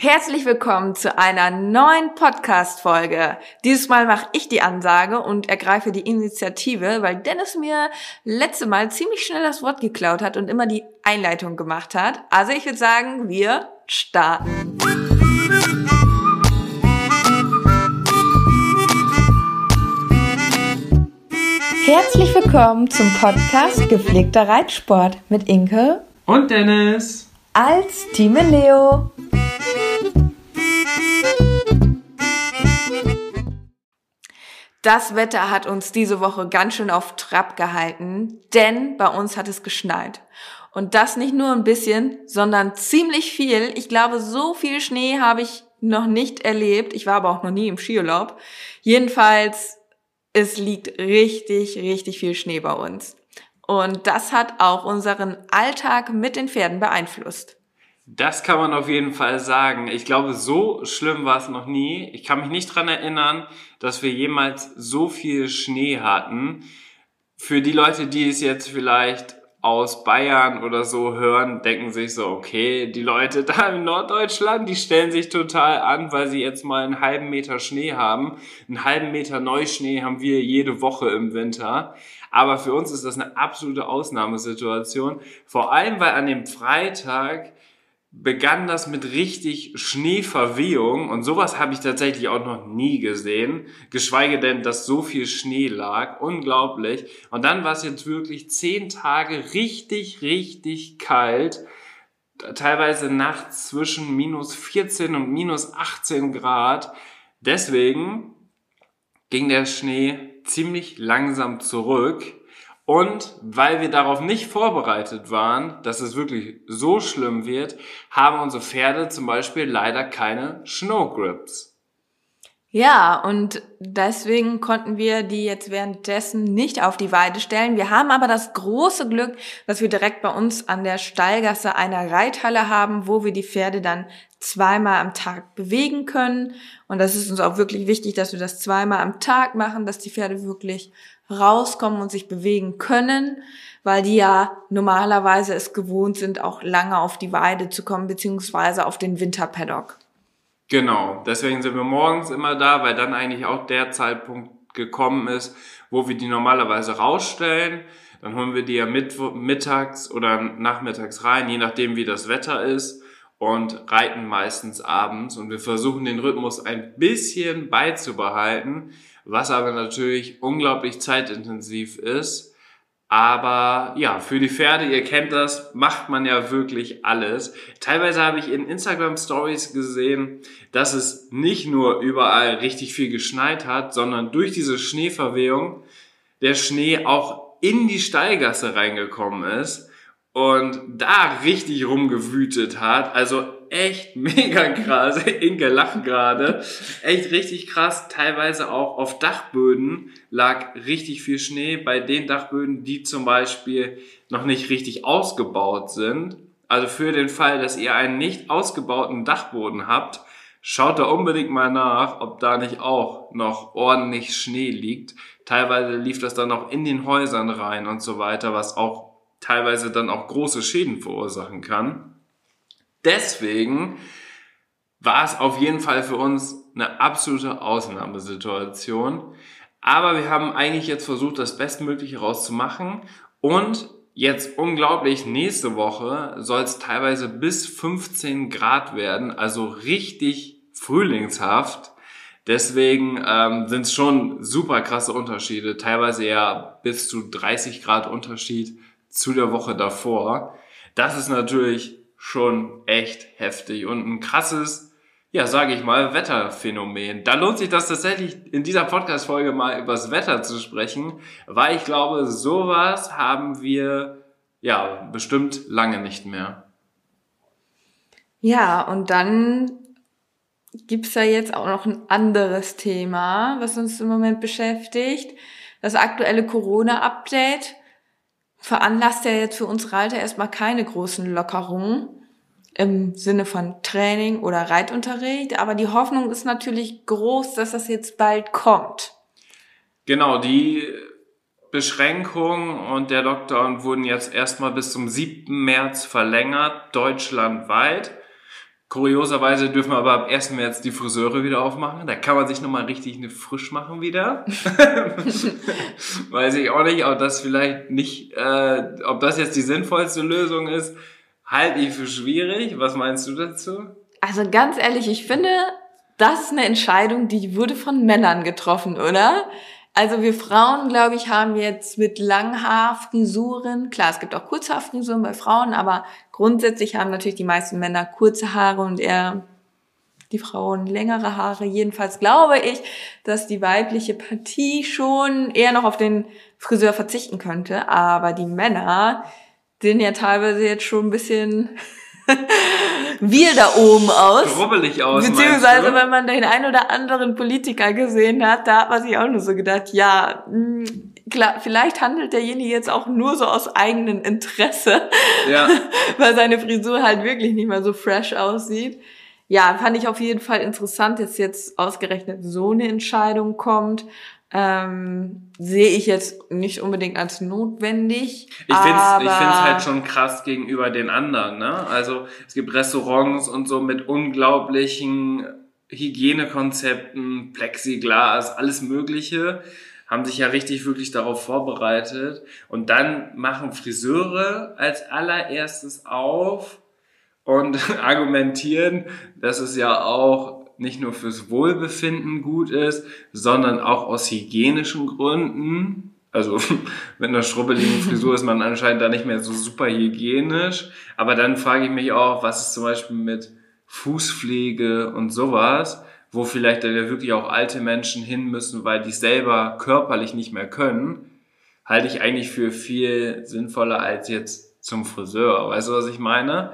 Herzlich willkommen zu einer neuen Podcast-Folge. Dieses Mal mache ich die Ansage und ergreife die Initiative, weil Dennis mir letzte Mal ziemlich schnell das Wort geklaut hat und immer die Einleitung gemacht hat. Also ich würde sagen, wir starten. Herzlich willkommen zum Podcast Gepflegter Reitsport mit Inke und Dennis als Team Leo. Das Wetter hat uns diese Woche ganz schön auf Trab gehalten, denn bei uns hat es geschneit. Und das nicht nur ein bisschen, sondern ziemlich viel. Ich glaube, so viel Schnee habe ich noch nicht erlebt. Ich war aber auch noch nie im Skiurlaub. Jedenfalls, es liegt richtig, richtig viel Schnee bei uns. Und das hat auch unseren Alltag mit den Pferden beeinflusst. Das kann man auf jeden Fall sagen. Ich glaube, so schlimm war es noch nie. Ich kann mich nicht dran erinnern, dass wir jemals so viel Schnee hatten. Für die Leute, die es jetzt vielleicht aus Bayern oder so hören, denken sich so, okay, die Leute da in Norddeutschland, die stellen sich total an, weil sie jetzt mal einen halben Meter Schnee haben. Einen halben Meter Neuschnee haben wir jede Woche im Winter. Aber für uns ist das eine absolute Ausnahmesituation. Vor allem, weil an dem Freitag begann das mit richtig Schneeverwehung und sowas habe ich tatsächlich auch noch nie gesehen, geschweige denn, dass so viel Schnee lag, unglaublich. Und dann war es jetzt wirklich zehn Tage richtig, richtig kalt, teilweise nachts zwischen minus 14 und minus 18 Grad. Deswegen ging der Schnee ziemlich langsam zurück und weil wir darauf nicht vorbereitet waren, dass es wirklich so schlimm wird, haben unsere Pferde zum Beispiel leider keine Snow Grips. Ja, und deswegen konnten wir die jetzt währenddessen nicht auf die Weide stellen. Wir haben aber das große Glück, dass wir direkt bei uns an der Stallgasse eine Reithalle haben, wo wir die Pferde dann zweimal am Tag bewegen können. Und das ist uns auch wirklich wichtig, dass wir das zweimal am Tag machen, dass die Pferde wirklich rauskommen und sich bewegen können, weil die ja normalerweise es gewohnt sind, auch lange auf die Weide zu kommen, beziehungsweise auf den Winterpaddock. Genau, deswegen sind wir morgens immer da, weil dann eigentlich auch der Zeitpunkt gekommen ist, wo wir die normalerweise rausstellen. Dann holen wir die ja mit, mittags oder nachmittags rein, je nachdem wie das Wetter ist und reiten meistens abends und wir versuchen den Rhythmus ein bisschen beizubehalten, was aber natürlich unglaublich zeitintensiv ist. Aber ja, für die Pferde, ihr kennt das, macht man ja wirklich alles. Teilweise habe ich in Instagram Stories gesehen, dass es nicht nur überall richtig viel geschneit hat, sondern durch diese Schneeverwehung der Schnee auch in die Stallgasse reingekommen ist und da richtig rumgewütet hat. Also echt mega krass. Inke lacht gerade. Echt richtig krass. Teilweise auch auf Dachböden lag richtig viel Schnee. Bei den Dachböden, die zum Beispiel noch nicht richtig ausgebaut sind. Also für den Fall, dass ihr einen nicht ausgebauten Dachboden habt, schaut da unbedingt mal nach, ob da nicht auch noch ordentlich Schnee liegt. Teilweise lief das dann auch in den Häusern rein und so weiter, was auch teilweise dann auch große Schäden verursachen kann. Deswegen war es auf jeden Fall für uns eine absolute Ausnahmesituation. Aber wir haben eigentlich jetzt versucht, das Bestmögliche rauszumachen. Und jetzt unglaublich, nächste Woche soll es teilweise bis 15 Grad werden, also richtig frühlingshaft. Deswegen ähm, sind es schon super krasse Unterschiede, teilweise ja bis zu 30 Grad Unterschied zu der Woche davor. Das ist natürlich schon echt heftig und ein krasses, ja, sage ich mal, Wetterphänomen. Da lohnt sich das tatsächlich in dieser Podcast-Folge mal übers Wetter zu sprechen, weil ich glaube, sowas haben wir ja bestimmt lange nicht mehr. Ja, und dann gibt's ja jetzt auch noch ein anderes Thema, was uns im Moment beschäftigt. Das aktuelle Corona-Update veranlasst ja jetzt für uns Reiter erstmal keine großen Lockerungen im Sinne von Training oder Reitunterricht, aber die Hoffnung ist natürlich groß, dass das jetzt bald kommt. Genau, die Beschränkungen und der Lockdown wurden jetzt erstmal bis zum 7. März verlängert, deutschlandweit. Kurioserweise dürfen wir aber ab 1. März die Friseure wieder aufmachen. Da kann man sich nochmal richtig eine frisch machen wieder. Weiß ich auch nicht, ob das vielleicht nicht, äh, ob das jetzt die sinnvollste Lösung ist. Halte ich für schwierig. Was meinst du dazu? Also ganz ehrlich, ich finde, das ist eine Entscheidung, die wurde von Männern getroffen, oder? Also wir Frauen, glaube ich, haben jetzt mit Langhaarfrisuren, klar, es gibt auch Kurzhaarfrisuren bei Frauen, aber grundsätzlich haben natürlich die meisten Männer kurze Haare und eher die Frauen längere Haare. Jedenfalls glaube ich, dass die weibliche Partie schon eher noch auf den Friseur verzichten könnte, aber die Männer sehen ja teilweise jetzt schon ein bisschen wir da oben aus. Rubbelig aus. Beziehungsweise, wenn man den ein oder anderen Politiker gesehen hat, da hat man sich auch nur so gedacht, ja, mh, hm, klar, vielleicht handelt derjenige jetzt auch nur so aus eigenem Interesse, ja. weil seine Frisur halt wirklich nicht mehr so fresh aussieht. Ja, fand ich auf jeden Fall interessant, dass jetzt ausgerechnet so eine Entscheidung kommt ähm, sehe ich jetzt nicht unbedingt als notwendig. Ich finde es ich find's halt schon krass gegenüber den anderen. Ne? Also es gibt Restaurants und so mit unglaublichen Hygienekonzepten, Plexiglas, alles Mögliche, haben sich ja richtig wirklich darauf vorbereitet. Und dann machen Friseure als allererstes auf und argumentieren, dass es ja auch nicht nur fürs Wohlbefinden gut ist, sondern auch aus hygienischen Gründen. Also mit einer schrubbeligen Frisur ist man anscheinend da nicht mehr so super hygienisch. Aber dann frage ich mich auch, was ist zum Beispiel mit Fußpflege und sowas, wo vielleicht dann ja wirklich auch alte Menschen hin müssen, weil die selber körperlich nicht mehr können, halte ich eigentlich für viel sinnvoller als jetzt zum Friseur. Weißt du, was ich meine?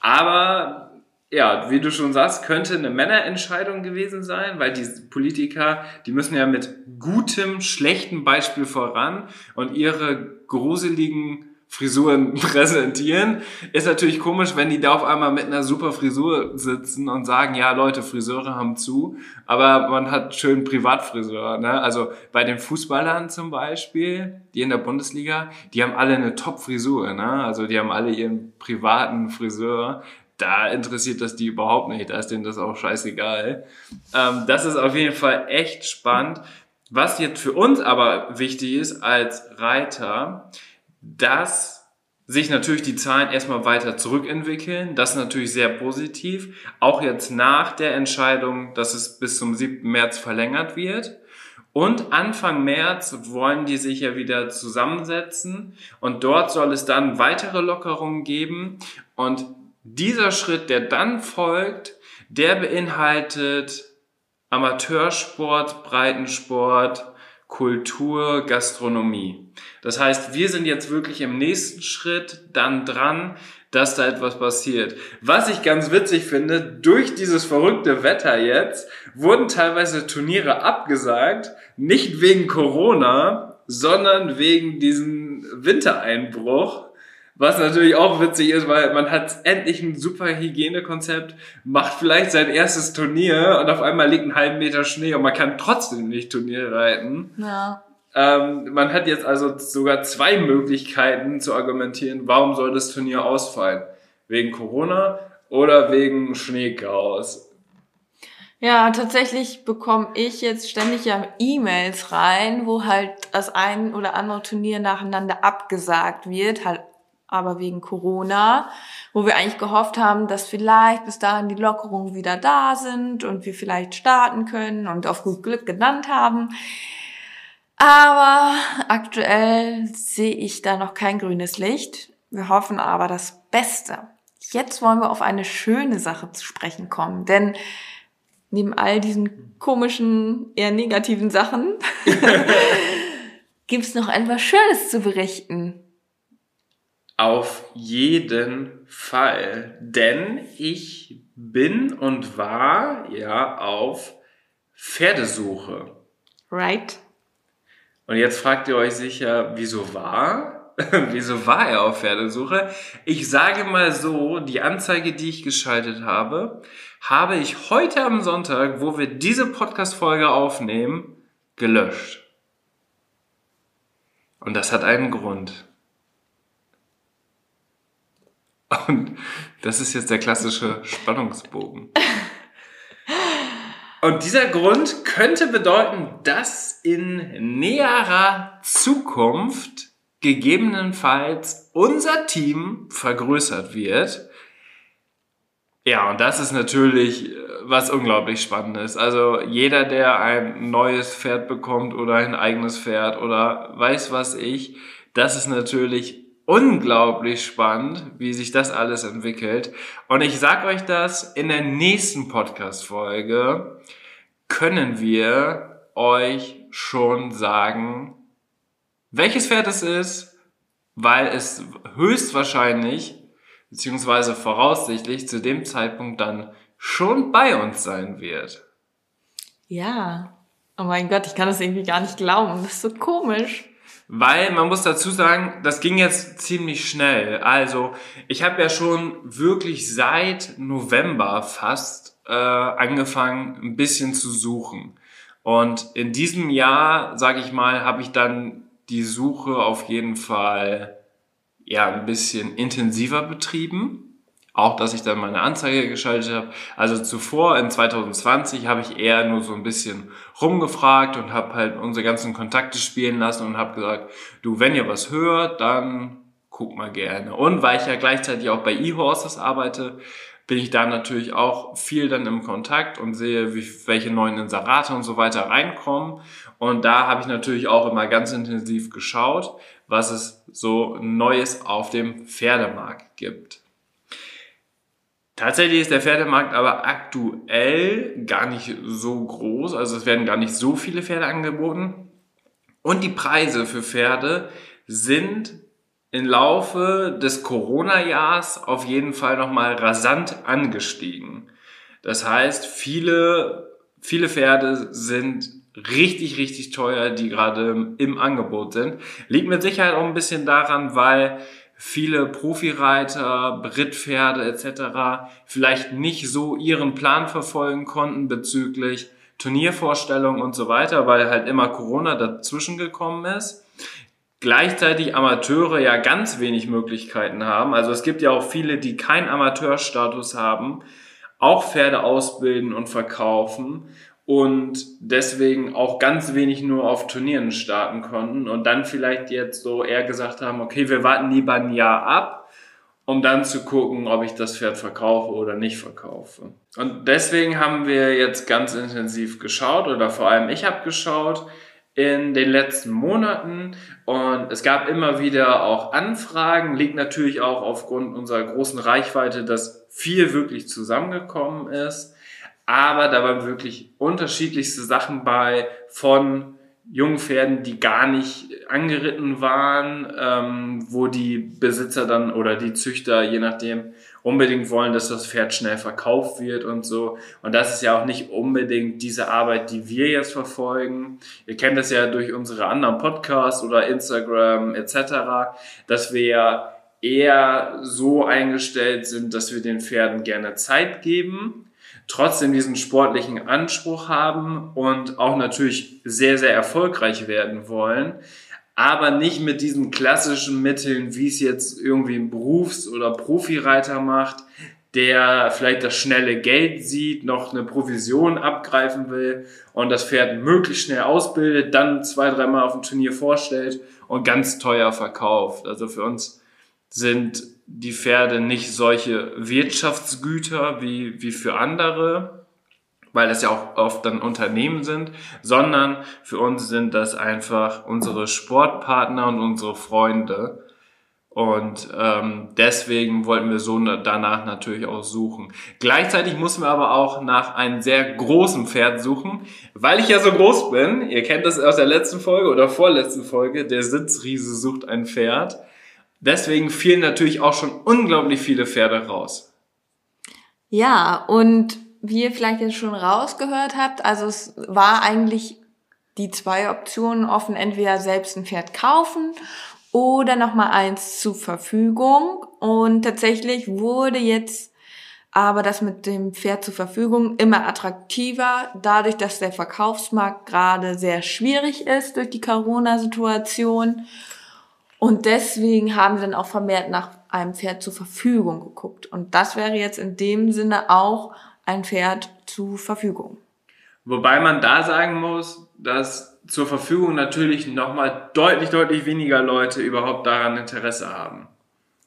Aber ja, wie du schon sagst, könnte eine Männerentscheidung gewesen sein, weil die Politiker, die müssen ja mit gutem, schlechtem Beispiel voran und ihre gruseligen Frisuren präsentieren. Ist natürlich komisch, wenn die da auf einmal mit einer super Frisur sitzen und sagen, ja Leute, Friseure haben zu, aber man hat schön Privatfriseur. Ne? Also bei den Fußballern zum Beispiel, die in der Bundesliga, die haben alle eine Top-Frisur. Ne? Also die haben alle ihren privaten Friseur da interessiert das die überhaupt nicht. Da ist denen das auch scheißegal. Ähm, das ist auf jeden Fall echt spannend. Was jetzt für uns aber wichtig ist als Reiter, dass sich natürlich die Zahlen erstmal weiter zurückentwickeln. Das ist natürlich sehr positiv. Auch jetzt nach der Entscheidung, dass es bis zum 7. März verlängert wird. Und Anfang März wollen die sich ja wieder zusammensetzen und dort soll es dann weitere Lockerungen geben. Und dieser Schritt, der dann folgt, der beinhaltet Amateursport, Breitensport, Kultur, Gastronomie. Das heißt, wir sind jetzt wirklich im nächsten Schritt dann dran, dass da etwas passiert. Was ich ganz witzig finde, durch dieses verrückte Wetter jetzt wurden teilweise Turniere abgesagt, nicht wegen Corona, sondern wegen diesem Wintereinbruch was natürlich auch witzig ist, weil man hat endlich ein super Hygienekonzept, macht vielleicht sein erstes Turnier und auf einmal liegt ein halben Meter Schnee und man kann trotzdem nicht Turnier reiten. Ja. Ähm, man hat jetzt also sogar zwei Möglichkeiten zu argumentieren, warum soll das Turnier ausfallen. Wegen Corona oder wegen Schneechaos. Ja, tatsächlich bekomme ich jetzt ständig ja E-Mails rein, wo halt das ein oder andere Turnier nacheinander abgesagt wird, halt aber wegen Corona, wo wir eigentlich gehofft haben, dass vielleicht bis dahin die Lockerungen wieder da sind und wir vielleicht starten können und auf gut Glück genannt haben. Aber aktuell sehe ich da noch kein grünes Licht. Wir hoffen aber das Beste. Jetzt wollen wir auf eine schöne Sache zu sprechen kommen, denn neben all diesen komischen, eher negativen Sachen gibt es noch etwas Schönes zu berichten. Auf jeden Fall. Denn ich bin und war ja auf Pferdesuche. Right. Und jetzt fragt ihr euch sicher, wieso war? wieso war er auf Pferdesuche? Ich sage mal so, die Anzeige, die ich geschaltet habe, habe ich heute am Sonntag, wo wir diese Podcast-Folge aufnehmen, gelöscht. Und das hat einen Grund. Und das ist jetzt der klassische Spannungsbogen. Und dieser Grund könnte bedeuten, dass in näherer Zukunft gegebenenfalls unser Team vergrößert wird. Ja, und das ist natürlich äh, was unglaublich Spannendes. Also jeder, der ein neues Pferd bekommt oder ein eigenes Pferd oder weiß was ich, das ist natürlich unglaublich spannend, wie sich das alles entwickelt. Und ich sag euch das, in der nächsten Podcast-Folge können wir euch schon sagen, welches Pferd es ist, weil es höchstwahrscheinlich beziehungsweise voraussichtlich zu dem Zeitpunkt dann schon bei uns sein wird. Ja. Oh mein Gott, ich kann das irgendwie gar nicht glauben. Das ist so komisch. Weil man muss dazu sagen, das ging jetzt ziemlich schnell. Also ich habe ja schon wirklich seit November fast äh, angefangen, ein bisschen zu suchen. Und in diesem Jahr, sage ich mal, habe ich dann die Suche auf jeden Fall ja ein bisschen intensiver betrieben. Auch, dass ich dann meine Anzeige geschaltet habe. Also zuvor, in 2020, habe ich eher nur so ein bisschen rumgefragt und habe halt unsere ganzen Kontakte spielen lassen und habe gesagt, du, wenn ihr was hört, dann guck mal gerne. Und weil ich ja gleichzeitig auch bei eHorses arbeite, bin ich da natürlich auch viel dann im Kontakt und sehe, wie, welche neuen Inserate und so weiter reinkommen. Und da habe ich natürlich auch immer ganz intensiv geschaut, was es so Neues auf dem Pferdemarkt gibt. Tatsächlich ist der Pferdemarkt aber aktuell gar nicht so groß, also es werden gar nicht so viele Pferde angeboten. Und die Preise für Pferde sind im Laufe des Corona-Jahres auf jeden Fall nochmal rasant angestiegen. Das heißt, viele, viele Pferde sind richtig, richtig teuer, die gerade im Angebot sind. Liegt mit Sicherheit auch ein bisschen daran, weil viele Profireiter, Brittpferde etc. vielleicht nicht so ihren Plan verfolgen konnten bezüglich Turniervorstellungen und so weiter, weil halt immer Corona dazwischen gekommen ist. Gleichzeitig Amateure ja ganz wenig Möglichkeiten haben. Also es gibt ja auch viele, die keinen Amateurstatus haben, auch Pferde ausbilden und verkaufen und deswegen auch ganz wenig nur auf Turnieren starten konnten und dann vielleicht jetzt so eher gesagt haben, okay, wir warten lieber ein Jahr ab, um dann zu gucken, ob ich das Pferd verkaufe oder nicht verkaufe. Und deswegen haben wir jetzt ganz intensiv geschaut oder vor allem ich habe geschaut in den letzten Monaten und es gab immer wieder auch Anfragen, liegt natürlich auch aufgrund unserer großen Reichweite, dass viel wirklich zusammengekommen ist aber da waren wirklich unterschiedlichste Sachen bei von jungen Pferden, die gar nicht angeritten waren, ähm, wo die Besitzer dann oder die Züchter, je nachdem, unbedingt wollen, dass das Pferd schnell verkauft wird und so. Und das ist ja auch nicht unbedingt diese Arbeit, die wir jetzt verfolgen. Ihr kennt das ja durch unsere anderen Podcasts oder Instagram etc., dass wir ja eher so eingestellt sind, dass wir den Pferden gerne Zeit geben trotzdem diesen sportlichen Anspruch haben und auch natürlich sehr, sehr erfolgreich werden wollen, aber nicht mit diesen klassischen Mitteln, wie es jetzt irgendwie ein Berufs- oder Profireiter macht, der vielleicht das schnelle Geld sieht, noch eine Provision abgreifen will und das Pferd möglichst schnell ausbildet, dann zwei, dreimal auf dem Turnier vorstellt und ganz teuer verkauft. Also für uns sind die Pferde nicht solche Wirtschaftsgüter wie, wie für andere, weil das ja auch oft dann Unternehmen sind, sondern für uns sind das einfach unsere Sportpartner und unsere Freunde. Und ähm, deswegen wollten wir so danach natürlich auch suchen. Gleichzeitig mussten wir aber auch nach einem sehr großen Pferd suchen, weil ich ja so groß bin. Ihr kennt das aus der letzten Folge oder vorletzten Folge. Der Sitzriese sucht ein Pferd. Deswegen fielen natürlich auch schon unglaublich viele Pferde raus. Ja, und wie ihr vielleicht jetzt schon rausgehört habt, also es war eigentlich die zwei Optionen offen, entweder selbst ein Pferd kaufen oder nochmal eins zur Verfügung. Und tatsächlich wurde jetzt aber das mit dem Pferd zur Verfügung immer attraktiver, dadurch, dass der Verkaufsmarkt gerade sehr schwierig ist durch die Corona-Situation. Und deswegen haben wir dann auch vermehrt nach einem Pferd zur Verfügung geguckt. Und das wäre jetzt in dem Sinne auch ein Pferd zur Verfügung. Wobei man da sagen muss, dass zur Verfügung natürlich nochmal deutlich, deutlich weniger Leute überhaupt daran Interesse haben.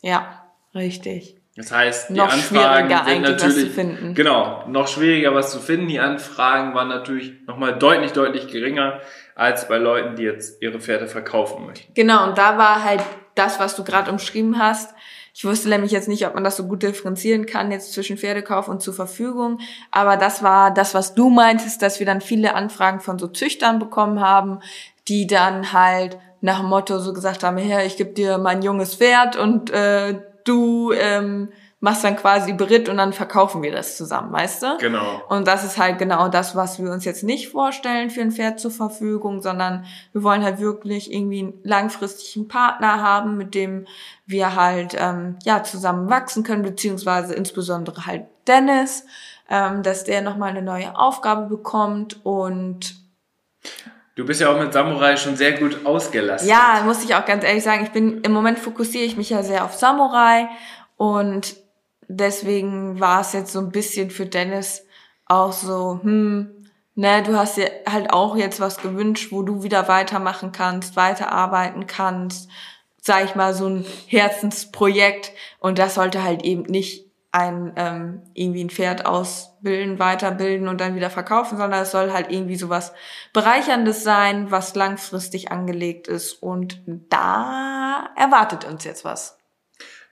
Ja, richtig. Das heißt, die noch Anfragen sind natürlich, genau, noch schwieriger was zu finden. Die Anfragen waren natürlich nochmal deutlich, deutlich geringer als bei Leuten, die jetzt ihre Pferde verkaufen möchten. Genau, und da war halt das, was du gerade umschrieben hast, ich wusste nämlich jetzt nicht, ob man das so gut differenzieren kann jetzt zwischen Pferdekauf und zur Verfügung. Aber das war das, was du meintest, dass wir dann viele Anfragen von so Züchtern bekommen haben, die dann halt nach dem Motto so gesagt haben, Herr, ich gebe dir mein junges Pferd und äh, du ähm, machst dann quasi Beritt und dann verkaufen wir das zusammen, weißt du? Genau. Und das ist halt genau das, was wir uns jetzt nicht vorstellen für ein Pferd zur Verfügung, sondern wir wollen halt wirklich irgendwie einen langfristigen Partner haben, mit dem wir halt ähm, ja zusammen wachsen können, beziehungsweise insbesondere halt Dennis, ähm, dass der nochmal eine neue Aufgabe bekommt und Du bist ja auch mit Samurai schon sehr gut ausgelastet. Ja, muss ich auch ganz ehrlich sagen. Ich bin im Moment fokussiere ich mich ja sehr auf Samurai und deswegen war es jetzt so ein bisschen für Dennis auch so, hm, ne, du hast dir halt auch jetzt was gewünscht, wo du wieder weitermachen kannst, weiterarbeiten kannst, sag ich mal, so ein Herzensprojekt und das sollte halt eben nicht ein ähm, irgendwie ein Pferd ausbilden, weiterbilden und dann wieder verkaufen, sondern es soll halt irgendwie sowas bereicherndes sein, was langfristig angelegt ist. Und da erwartet uns jetzt was.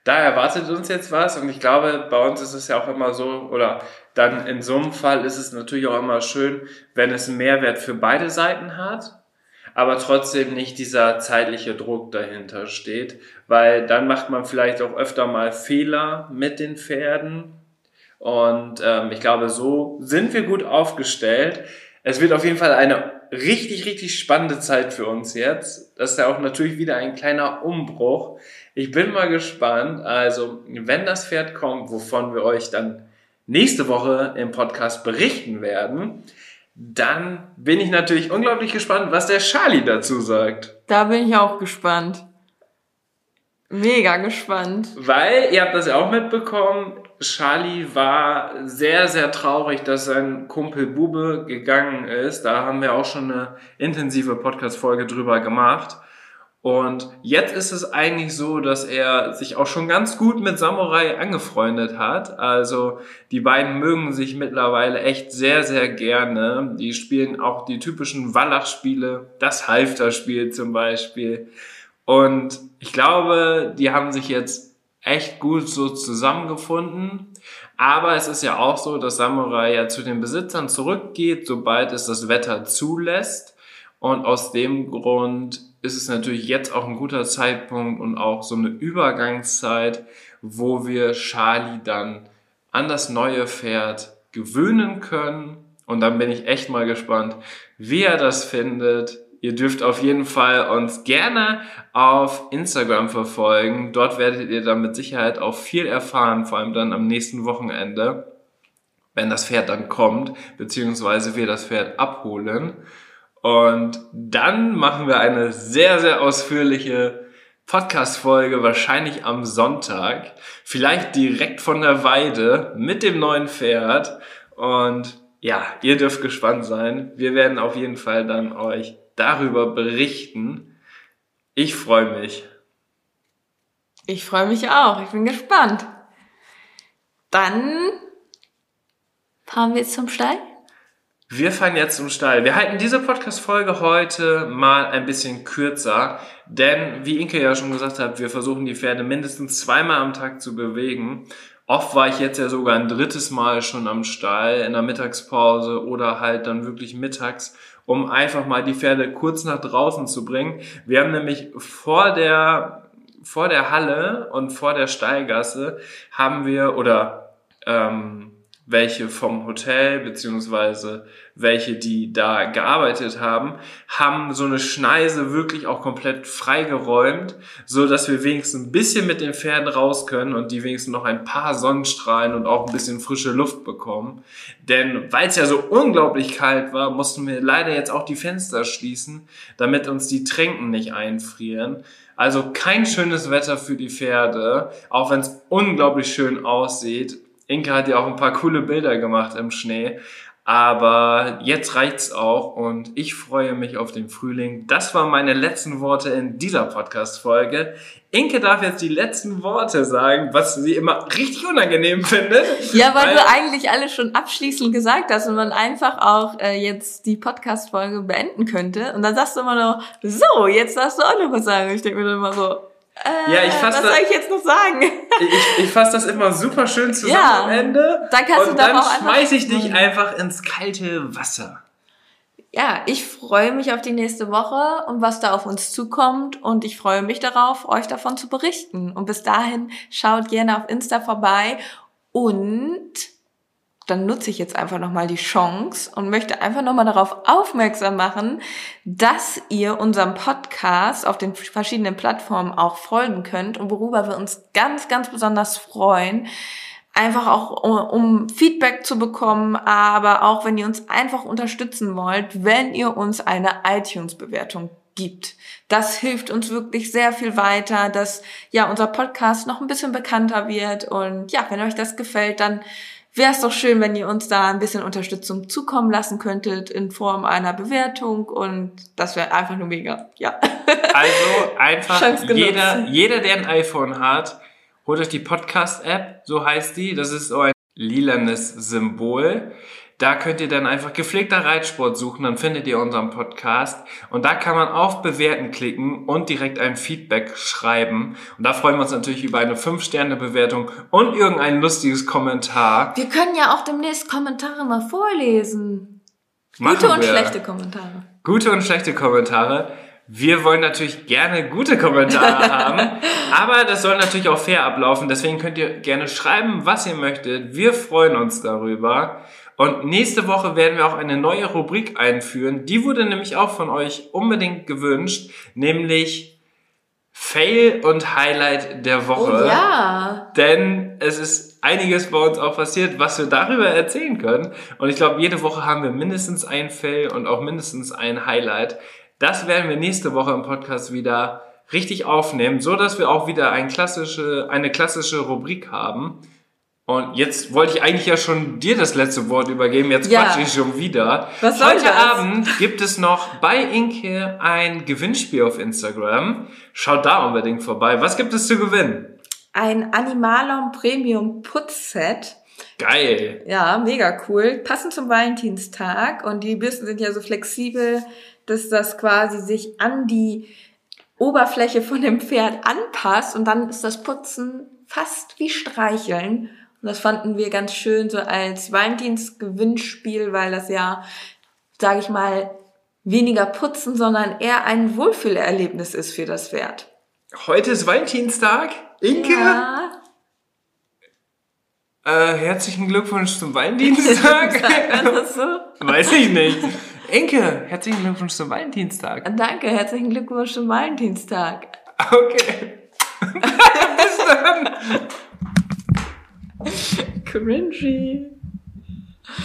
Da erwartet uns jetzt was. Und ich glaube, bei uns ist es ja auch immer so, oder dann in so einem Fall ist es natürlich auch immer schön, wenn es einen Mehrwert für beide Seiten hat, aber trotzdem nicht dieser zeitliche Druck dahinter steht, weil dann macht man vielleicht auch öfter mal Fehler mit den Pferden und ähm, ich glaube, so sind wir gut aufgestellt. Es wird auf jeden Fall eine richtig, richtig spannende Zeit für uns jetzt. Das ist ja auch natürlich wieder ein kleiner Umbruch. Ich bin mal gespannt. Also, wenn das Pferd kommt, wovon wir euch dann nächste Woche im Podcast berichten werden, dann bin ich natürlich unglaublich gespannt, was der Charlie dazu sagt. Da bin ich auch gespannt. Mega gespannt. Weil, ihr habt das ja auch mitbekommen, Charlie war sehr, sehr traurig, dass sein Kumpel Bube gegangen ist. Da haben wir auch schon eine intensive Podcast-Folge drüber gemacht. Und jetzt ist es eigentlich so, dass er sich auch schon ganz gut mit Samurai angefreundet hat. Also die beiden mögen sich mittlerweile echt sehr, sehr gerne. Die spielen auch die typischen Wallach-Spiele, das Halfter-Spiel zum Beispiel. Und ich glaube, die haben sich jetzt echt gut so zusammengefunden. Aber es ist ja auch so, dass Samurai ja zu den Besitzern zurückgeht, sobald es das Wetter zulässt. Und aus dem Grund ist es natürlich jetzt auch ein guter Zeitpunkt und auch so eine Übergangszeit, wo wir Charlie dann an das neue Pferd gewöhnen können. Und dann bin ich echt mal gespannt, wie er das findet. Ihr dürft auf jeden Fall uns gerne auf Instagram verfolgen. Dort werdet ihr dann mit Sicherheit auch viel erfahren, vor allem dann am nächsten Wochenende, wenn das Pferd dann kommt, beziehungsweise wir das Pferd abholen. Und dann machen wir eine sehr, sehr ausführliche Podcast-Folge, wahrscheinlich am Sonntag. Vielleicht direkt von der Weide mit dem neuen Pferd. Und ja, ihr dürft gespannt sein. Wir werden auf jeden Fall dann euch darüber berichten. Ich freue mich. Ich freue mich auch. Ich bin gespannt. Dann fahren wir jetzt zum Stall. Wir fahren jetzt zum Stall. Wir halten diese Podcast-Folge heute mal ein bisschen kürzer, denn wie Inke ja schon gesagt hat, wir versuchen die Pferde mindestens zweimal am Tag zu bewegen. Oft war ich jetzt ja sogar ein drittes Mal schon am Stall in der Mittagspause oder halt dann wirklich mittags, um einfach mal die Pferde kurz nach draußen zu bringen. Wir haben nämlich vor der vor der Halle und vor der Steilgasse haben wir oder ähm, welche vom Hotel beziehungsweise welche, die da gearbeitet haben, haben so eine Schneise wirklich auch komplett freigeräumt, so dass wir wenigstens ein bisschen mit den Pferden raus können und die wenigstens noch ein paar Sonnenstrahlen und auch ein bisschen frische Luft bekommen. Denn weil es ja so unglaublich kalt war, mussten wir leider jetzt auch die Fenster schließen, damit uns die Tränken nicht einfrieren. Also kein schönes Wetter für die Pferde, auch wenn es unglaublich schön aussieht. Inke hat ja auch ein paar coole Bilder gemacht im Schnee. Aber jetzt reicht's auch und ich freue mich auf den Frühling. Das waren meine letzten Worte in dieser Podcast-Folge. Inke darf jetzt die letzten Worte sagen, was sie immer richtig unangenehm findet. Ja, weil, weil du eigentlich alles schon abschließend gesagt hast und man einfach auch äh, jetzt die Podcast-Folge beenden könnte. Und dann sagst du immer noch, so, jetzt darfst du auch noch was sagen. Ich denke mir dann immer so, äh, ja, ich fass was das, soll ich jetzt noch sagen? ich, ich fasse das immer super schön zusammen ja, am Ende. Dann kannst und du dann, dann schmeiß ich dich einfach ins kalte Wasser. Ja, ich freue mich auf die nächste Woche und was da auf uns zukommt und ich freue mich darauf, euch davon zu berichten. Und bis dahin schaut gerne auf Insta vorbei und dann nutze ich jetzt einfach nochmal die Chance und möchte einfach nochmal darauf aufmerksam machen, dass ihr unserem Podcast auf den verschiedenen Plattformen auch folgen könnt und worüber wir uns ganz, ganz besonders freuen. Einfach auch um Feedback zu bekommen, aber auch wenn ihr uns einfach unterstützen wollt, wenn ihr uns eine iTunes-Bewertung gibt. Das hilft uns wirklich sehr viel weiter, dass ja unser Podcast noch ein bisschen bekannter wird und ja, wenn euch das gefällt, dann wäre es doch schön, wenn ihr uns da ein bisschen Unterstützung zukommen lassen könntet in Form einer Bewertung und das wäre einfach nur mega. Ja. Also einfach jeder, jeder, der ein iPhone hat, holt euch die Podcast-App, so heißt die. Das ist so ein lilanes Symbol. Da könnt ihr dann einfach gepflegter Reitsport suchen, dann findet ihr unseren Podcast und da kann man auf Bewerten klicken und direkt ein Feedback schreiben. Und da freuen wir uns natürlich über eine 5-Sterne-Bewertung und irgendein lustiges Kommentar. Wir können ja auch demnächst Kommentare mal vorlesen. Machen Gute und wir. schlechte Kommentare. Gute und schlechte Kommentare. Wir wollen natürlich gerne gute Kommentare haben, aber das soll natürlich auch fair ablaufen. Deswegen könnt ihr gerne schreiben, was ihr möchtet. Wir freuen uns darüber. Und nächste Woche werden wir auch eine neue Rubrik einführen. Die wurde nämlich auch von euch unbedingt gewünscht, nämlich Fail und Highlight der Woche. Oh ja. Denn es ist einiges bei uns auch passiert, was wir darüber erzählen können. Und ich glaube, jede Woche haben wir mindestens ein Fail und auch mindestens ein Highlight. Das werden wir nächste Woche im Podcast wieder richtig aufnehmen, so dass wir auch wieder ein klassische, eine klassische Rubrik haben. Und jetzt wollte ich eigentlich ja schon dir das letzte Wort übergeben, jetzt ja. quatsche ich schon wieder. Was Heute das? Abend gibt es noch bei Inke ein Gewinnspiel auf Instagram. Schaut da unbedingt vorbei. Was gibt es zu gewinnen? Ein Animalon Premium Putzset. Geil. Ja, mega cool. Passend zum Valentinstag. Und die Bürsten sind ja so flexibel, dass das quasi sich an die Oberfläche von dem Pferd anpasst. Und dann ist das Putzen fast wie Streicheln. Und das fanden wir ganz schön so als Valentinsgewinnspiel, weil das ja, sage ich mal, weniger putzen, sondern eher ein Wohlfühlerlebnis ist für das Pferd. Heute ist Valentinstag. Inke? Ja. Äh, herzlichen Glückwunsch zum Valentinstag. so? Weiß ich nicht. Inke, herzlichen Glückwunsch zum Valentinstag. Danke, herzlichen Glückwunsch zum Valentinstag. Okay. Bis dann. Cringy.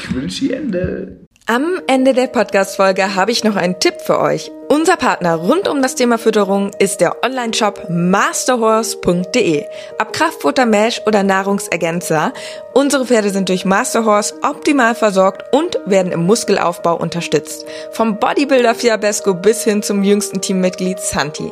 Cringy Ende. Am Ende der Podcast-Folge habe ich noch einen Tipp für euch. Unser Partner rund um das Thema Fütterung ist der Online-Shop masterhorse.de. Ab Kraftfutter, Mesh oder Nahrungsergänzer. Unsere Pferde sind durch Masterhorse optimal versorgt und werden im Muskelaufbau unterstützt. Vom Bodybuilder Fiabesco bis hin zum jüngsten Teammitglied Santi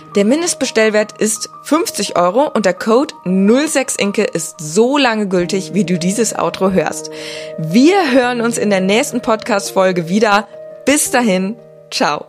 Der Mindestbestellwert ist 50 Euro und der Code 06inke ist so lange gültig, wie du dieses Outro hörst. Wir hören uns in der nächsten Podcast-Folge wieder. Bis dahin, ciao.